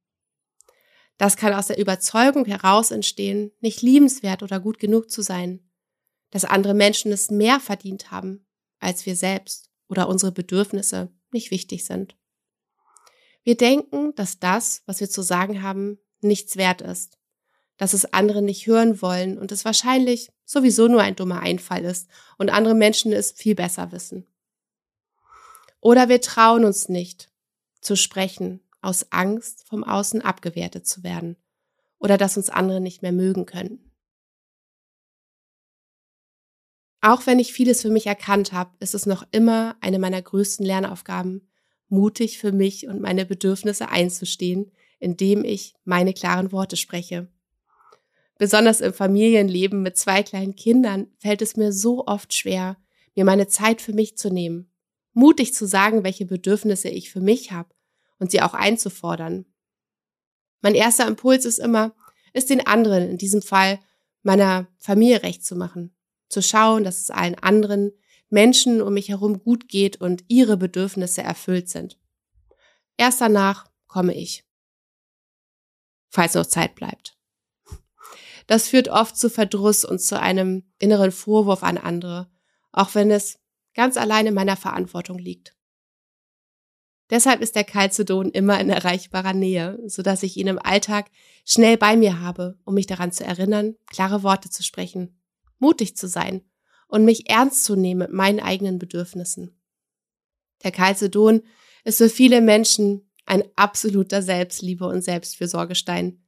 Das kann aus der Überzeugung heraus entstehen, nicht liebenswert oder gut genug zu sein, dass andere Menschen es mehr verdient haben als wir selbst oder unsere Bedürfnisse nicht wichtig sind. Wir denken, dass das, was wir zu sagen haben, nichts wert ist, dass es andere nicht hören wollen und es wahrscheinlich sowieso nur ein dummer Einfall ist und andere Menschen es viel besser wissen. Oder wir trauen uns nicht zu sprechen aus Angst, vom Außen abgewertet zu werden oder dass uns andere nicht mehr mögen könnten. Auch wenn ich vieles für mich erkannt habe, ist es noch immer eine meiner größten Lernaufgaben, mutig für mich und meine Bedürfnisse einzustehen, indem ich meine klaren Worte spreche. Besonders im Familienleben mit zwei kleinen Kindern fällt es mir so oft schwer, mir meine Zeit für mich zu nehmen, mutig zu sagen, welche Bedürfnisse ich für mich habe und sie auch einzufordern. Mein erster Impuls ist immer, es den anderen, in diesem Fall meiner Familie recht zu machen, zu schauen, dass es allen anderen Menschen um mich herum gut geht und ihre Bedürfnisse erfüllt sind. Erst danach komme ich. Falls noch Zeit bleibt. Das führt oft zu Verdruss und zu einem inneren Vorwurf an andere, auch wenn es ganz allein in meiner Verantwortung liegt. Deshalb ist der Calcedon immer in erreichbarer Nähe, so dass ich ihn im Alltag schnell bei mir habe, um mich daran zu erinnern, klare Worte zu sprechen, mutig zu sein und mich ernst zu nehmen mit meinen eigenen Bedürfnissen. Der Calcedon ist für viele Menschen ein absoluter Selbstliebe und Selbstfürsorgestein.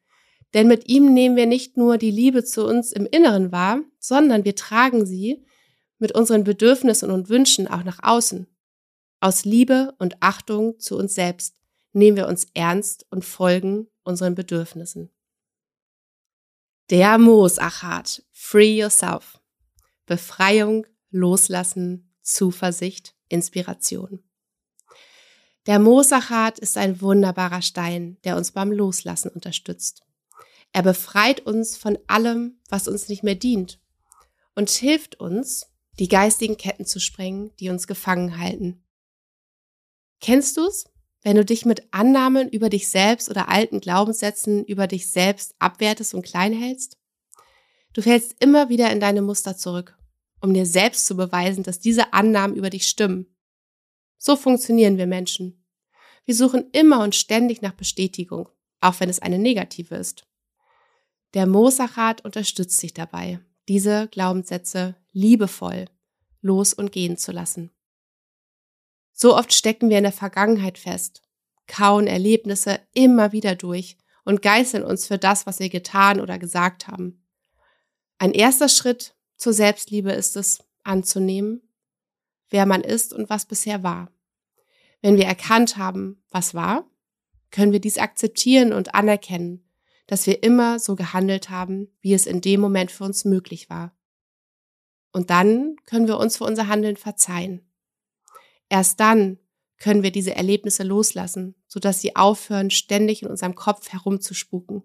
Denn mit ihm nehmen wir nicht nur die Liebe zu uns im Inneren wahr, sondern wir tragen sie mit unseren Bedürfnissen und Wünschen auch nach außen. Aus Liebe und Achtung zu uns selbst nehmen wir uns ernst und folgen unseren Bedürfnissen. Der Moosachat, Free Yourself. Befreiung, Loslassen, Zuversicht, Inspiration. Der Moosachat ist ein wunderbarer Stein, der uns beim Loslassen unterstützt. Er befreit uns von allem, was uns nicht mehr dient und hilft uns, die geistigen Ketten zu sprengen, die uns gefangen halten. Kennst du's, wenn du dich mit Annahmen über dich selbst oder alten Glaubenssätzen über dich selbst abwertest und klein hältst? Du fällst immer wieder in deine Muster zurück, um dir selbst zu beweisen, dass diese Annahmen über dich stimmen. So funktionieren wir Menschen. Wir suchen immer und ständig nach Bestätigung, auch wenn es eine negative ist. Der Mosachat unterstützt sich dabei, diese Glaubenssätze liebevoll los und gehen zu lassen. So oft stecken wir in der Vergangenheit fest, kauen Erlebnisse immer wieder durch und geißeln uns für das, was wir getan oder gesagt haben. Ein erster Schritt zur Selbstliebe ist es, anzunehmen, wer man ist und was bisher war. Wenn wir erkannt haben, was war, können wir dies akzeptieren und anerkennen, dass wir immer so gehandelt haben, wie es in dem Moment für uns möglich war. Und dann können wir uns für unser Handeln verzeihen. Erst dann können wir diese Erlebnisse loslassen, sodass sie aufhören, ständig in unserem Kopf herumzuspuken.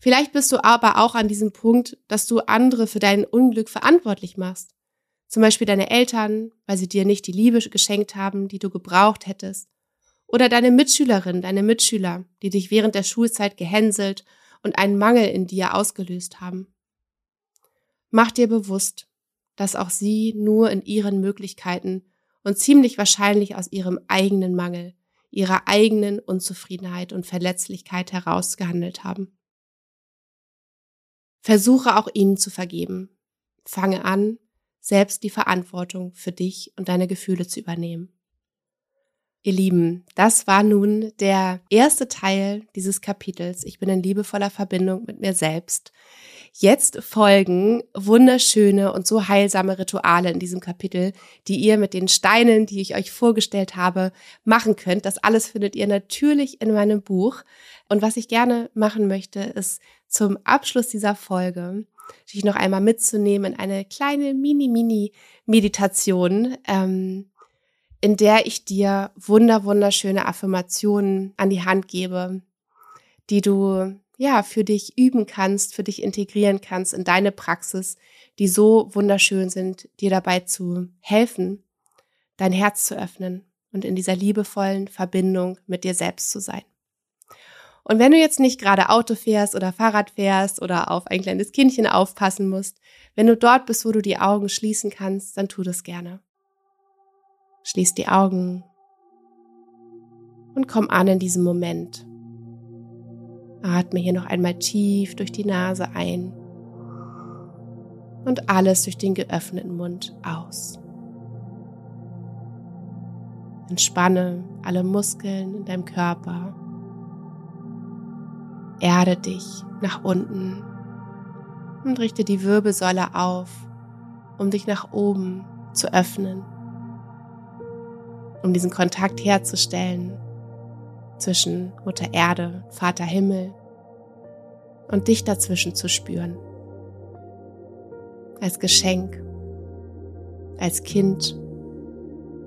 Vielleicht bist du aber auch an diesem Punkt, dass du andere für dein Unglück verantwortlich machst. Zum Beispiel deine Eltern, weil sie dir nicht die Liebe geschenkt haben, die du gebraucht hättest. Oder deine Mitschülerin, deine Mitschüler, die dich während der Schulzeit gehänselt und einen Mangel in dir ausgelöst haben. Mach dir bewusst, dass auch sie nur in ihren Möglichkeiten und ziemlich wahrscheinlich aus ihrem eigenen Mangel, ihrer eigenen Unzufriedenheit und Verletzlichkeit herausgehandelt haben. Versuche auch ihnen zu vergeben. Fange an, selbst die Verantwortung für dich und deine Gefühle zu übernehmen. Ihr Lieben, das war nun der erste Teil dieses Kapitels. Ich bin in liebevoller Verbindung mit mir selbst. Jetzt folgen wunderschöne und so heilsame Rituale in diesem Kapitel, die ihr mit den Steinen, die ich euch vorgestellt habe, machen könnt. Das alles findet ihr natürlich in meinem Buch. Und was ich gerne machen möchte, ist zum Abschluss dieser Folge dich noch einmal mitzunehmen in eine kleine Mini-Mini-Meditation, ähm, in der ich dir wunder wunderschöne Affirmationen an die Hand gebe, die du ja für dich üben kannst, für dich integrieren kannst in deine Praxis, die so wunderschön sind, dir dabei zu helfen, dein Herz zu öffnen und in dieser liebevollen Verbindung mit dir selbst zu sein. Und wenn du jetzt nicht gerade Auto fährst oder Fahrrad fährst oder auf ein kleines Kindchen aufpassen musst, wenn du dort bist, wo du die Augen schließen kannst, dann tu das gerne. Schließ die Augen und komm an in diesem Moment. Atme hier noch einmal tief durch die Nase ein und alles durch den geöffneten Mund aus. Entspanne alle Muskeln in deinem Körper. Erde dich nach unten und richte die Wirbelsäule auf, um dich nach oben zu öffnen, um diesen Kontakt herzustellen zwischen Mutter Erde, Vater Himmel und dich dazwischen zu spüren. Als Geschenk, als Kind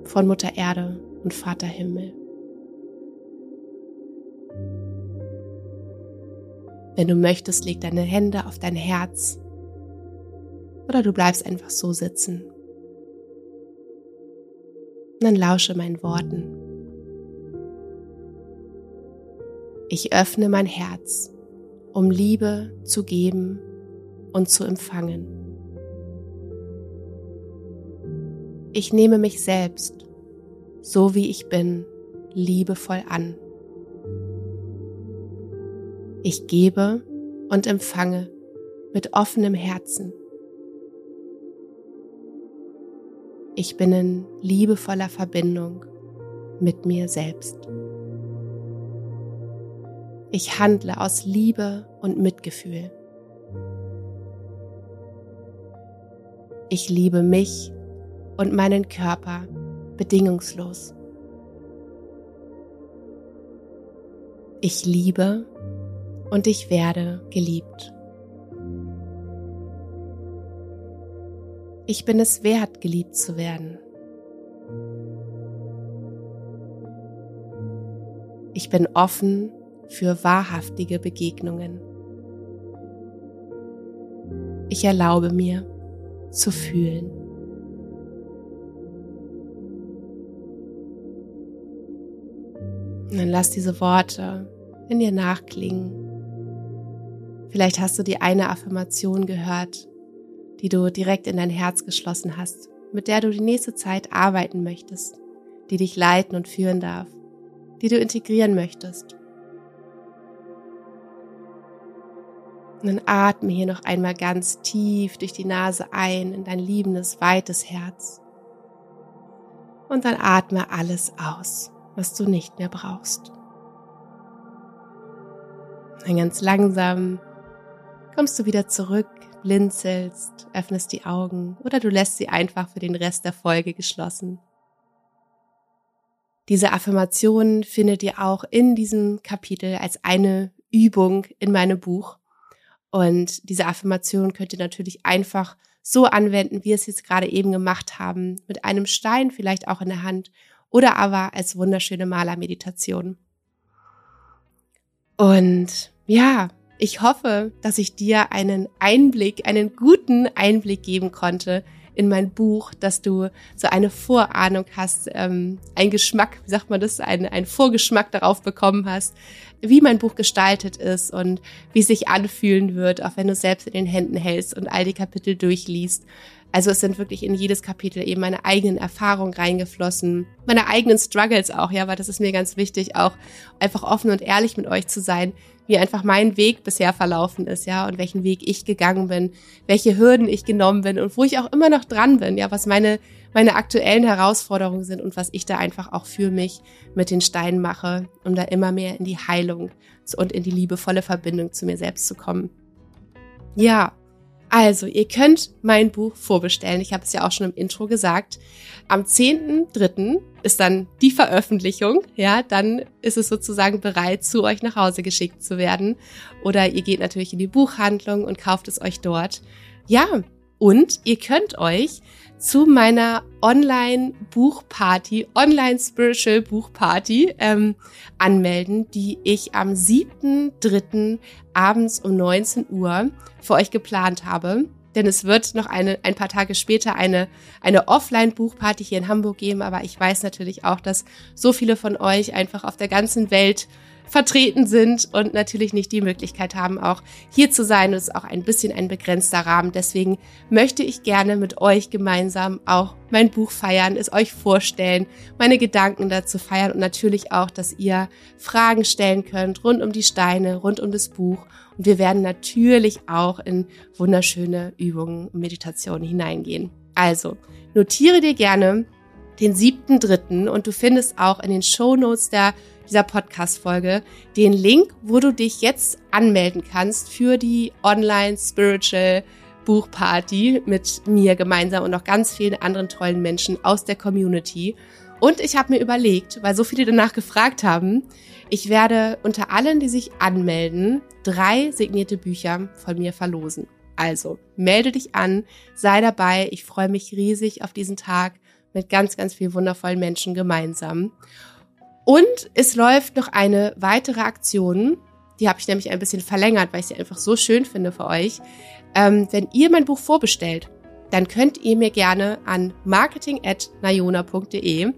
von Mutter Erde und Vater Himmel. Wenn du möchtest, leg deine Hände auf dein Herz oder du bleibst einfach so sitzen. Dann lausche meinen Worten. Ich öffne mein Herz, um Liebe zu geben und zu empfangen. Ich nehme mich selbst, so wie ich bin, liebevoll an. Ich gebe und empfange mit offenem Herzen. Ich bin in liebevoller Verbindung mit mir selbst. Ich handle aus Liebe und Mitgefühl. Ich liebe mich und meinen Körper bedingungslos. Ich liebe und ich werde geliebt. Ich bin es wert, geliebt zu werden. Ich bin offen für wahrhaftige Begegnungen. Ich erlaube mir zu fühlen. Und dann lass diese Worte in dir nachklingen. Vielleicht hast du die eine Affirmation gehört, die du direkt in dein Herz geschlossen hast, mit der du die nächste Zeit arbeiten möchtest, die dich leiten und führen darf, die du integrieren möchtest. Und dann atme hier noch einmal ganz tief durch die Nase ein in dein liebendes, weites Herz. Und dann atme alles aus, was du nicht mehr brauchst. Dann ganz langsam kommst du wieder zurück, blinzelst, öffnest die Augen oder du lässt sie einfach für den Rest der Folge geschlossen. Diese Affirmation findet ihr auch in diesem Kapitel als eine Übung in meinem Buch. Und diese Affirmation könnt ihr natürlich einfach so anwenden, wie wir es jetzt gerade eben gemacht haben, mit einem Stein vielleicht auch in der Hand oder aber als wunderschöne Malermeditation. Und ja, ich hoffe, dass ich dir einen Einblick, einen guten Einblick geben konnte in mein Buch, dass du so eine Vorahnung hast, ähm, ein Geschmack, wie sagt man das, ein, ein Vorgeschmack darauf bekommen hast, wie mein Buch gestaltet ist und wie es sich anfühlen wird, auch wenn du selbst in den Händen hältst und all die Kapitel durchliest. Also es sind wirklich in jedes Kapitel eben meine eigenen Erfahrungen reingeflossen, meine eigenen Struggles auch, ja, weil das ist mir ganz wichtig, auch einfach offen und ehrlich mit euch zu sein, wie einfach mein Weg bisher verlaufen ist, ja, und welchen Weg ich gegangen bin, welche Hürden ich genommen bin und wo ich auch immer noch dran bin, ja, was meine, meine aktuellen Herausforderungen sind und was ich da einfach auch für mich mit den Steinen mache, um da immer mehr in die Heilung und in die liebevolle Verbindung zu mir selbst zu kommen. Ja, also, ihr könnt mein Buch vorbestellen. Ich habe es ja auch schon im Intro gesagt. Am 10.3. ist dann die Veröffentlichung. Ja, dann ist es sozusagen bereit, zu euch nach Hause geschickt zu werden. Oder ihr geht natürlich in die Buchhandlung und kauft es euch dort. Ja, und ihr könnt euch zu meiner Online-Buchparty, Online-Spiritual-Buchparty ähm, anmelden, die ich am 7.3. abends um 19 Uhr für euch geplant habe. denn es wird noch eine, ein paar Tage später eine, eine Offline-Buchparty hier in Hamburg geben. Aber ich weiß natürlich auch, dass so viele von euch einfach auf der ganzen Welt vertreten sind und natürlich nicht die Möglichkeit haben, auch hier zu sein. Es ist auch ein bisschen ein begrenzter Rahmen. Deswegen möchte ich gerne mit euch gemeinsam auch mein Buch feiern, es euch vorstellen, meine Gedanken dazu feiern und natürlich auch, dass ihr Fragen stellen könnt rund um die Steine, rund um das Buch. Und wir werden natürlich auch in wunderschöne Übungen und Meditationen hineingehen. Also, notiere dir gerne den siebten dritten und du findest auch in den Show Notes der dieser Podcast-Folge den Link, wo du dich jetzt anmelden kannst für die Online Spiritual Buchparty mit mir gemeinsam und noch ganz vielen anderen tollen Menschen aus der Community. Und ich habe mir überlegt, weil so viele danach gefragt haben, ich werde unter allen, die sich anmelden, drei signierte Bücher von mir verlosen. Also, melde dich an, sei dabei. Ich freue mich riesig auf diesen Tag mit ganz, ganz vielen wundervollen Menschen gemeinsam. Und es läuft noch eine weitere Aktion. Die habe ich nämlich ein bisschen verlängert, weil ich sie einfach so schön finde für euch. Ähm, wenn ihr mein Buch vorbestellt, dann könnt ihr mir gerne an marketing.nayona.de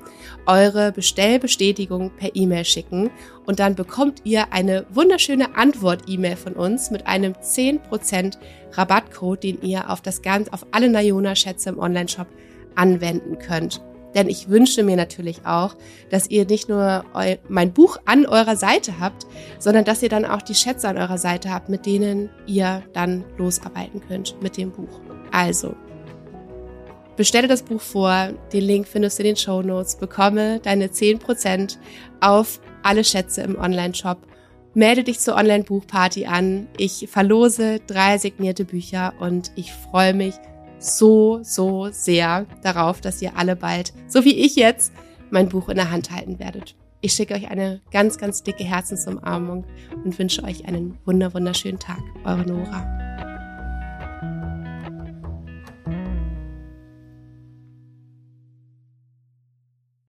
eure Bestellbestätigung per E-Mail schicken und dann bekommt ihr eine wunderschöne Antwort-E-Mail von uns mit einem 10% Rabattcode, den ihr auf das ganz, auf alle Nayona-Schätze im Onlineshop anwenden könnt. Denn ich wünsche mir natürlich auch, dass ihr nicht nur mein Buch an eurer Seite habt, sondern dass ihr dann auch die Schätze an eurer Seite habt, mit denen ihr dann losarbeiten könnt mit dem Buch. Also, bestelle das Buch vor, den Link findest du in den Show Notes, bekomme deine 10% auf alle Schätze im Online-Shop. Melde dich zur Online-Buchparty an. Ich verlose drei signierte Bücher und ich freue mich so, so sehr darauf, dass ihr alle bald, so wie ich jetzt, mein Buch in der Hand halten werdet. Ich schicke euch eine ganz, ganz dicke Herzensumarmung und wünsche euch einen wunder, wunderschönen Tag. Eure Nora.